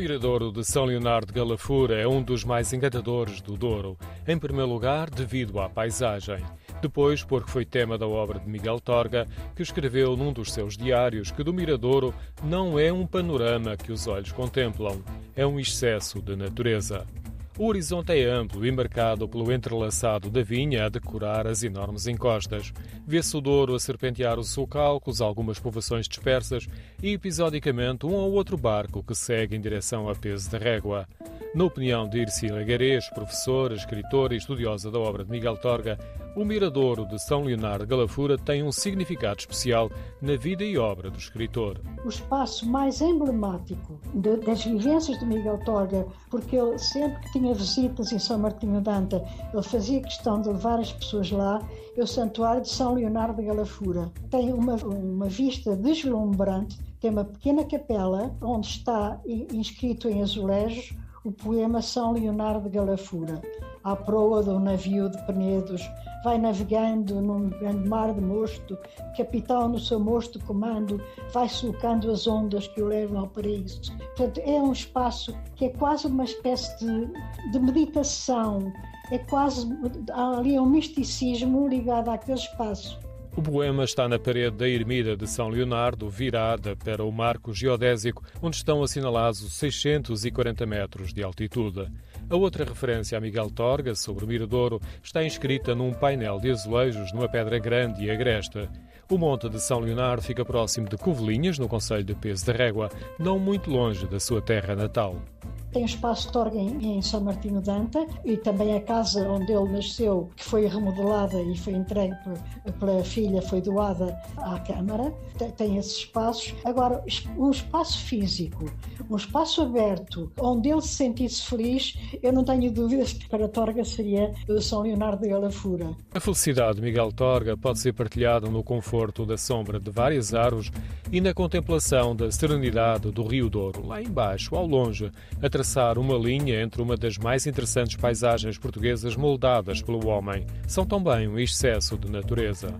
Miradouro de São Leonardo de Galafura é um dos mais encantadores do Douro. Em primeiro lugar, devido à paisagem. Depois, porque foi tema da obra de Miguel Torga, que escreveu num dos seus diários que do Miradouro não é um panorama que os olhos contemplam, é um excesso de natureza. O horizonte é amplo e marcado pelo entrelaçado da vinha a decorar as enormes encostas. Vê-se o Douro a serpentear os sulcalcos, algumas povoações dispersas e, episodicamente, um ou outro barco que segue em direção a peso de régua. Na opinião de Ircila Garês, professora, escritora e estudiosa da obra de Miguel Torga, o Miradouro de São Leonardo Galafura tem um significado especial na vida e obra do escritor. O espaço mais emblemático de, das vivências de Miguel Torga, porque ele sempre que tinha visitas em São Martinho Danta, ele fazia questão de levar as pessoas lá, é o Santuário de São Leonardo de Galafura. Tem uma, uma vista deslumbrante, tem uma pequena capela onde está inscrito em azulejos o poema São Leonardo de Galafura. À proa do navio de Penedos, vai navegando num grande mar de mosto, capitão no seu mosto comando, vai sulcando as ondas que o levam ao paraíso. Portanto, é um espaço que é quase uma espécie de, de meditação, é quase, há ali um misticismo ligado àquele espaço. O poema está na parede da ermida de São Leonardo, virada para o marco geodésico, onde estão assinalados 640 metros de altitude. A outra referência a Miguel Torga, sobre o Miradouro, está inscrita num painel de azulejos numa pedra grande e agresta. O Monte de São Leonardo fica próximo de Covelinhas, no Conselho de Peso da Régua, não muito longe da sua terra natal. Tem espaço Torga em São Martinho Danta e também a casa onde ele nasceu, que foi remodelada e foi entregue pela filha, foi doada à Câmara. Tem esses espaços. Agora, um espaço físico, um espaço aberto, onde ele se sentisse feliz, eu não tenho dúvidas que para Torga seria São Leonardo de Galafura. A felicidade de Miguel Torga pode ser partilhada no conforto da sombra de várias árvores e na contemplação da serenidade do Rio Douro, lá embaixo, ao longe, através traçar uma linha entre uma das mais interessantes paisagens portuguesas moldadas pelo homem. São também um excesso de natureza.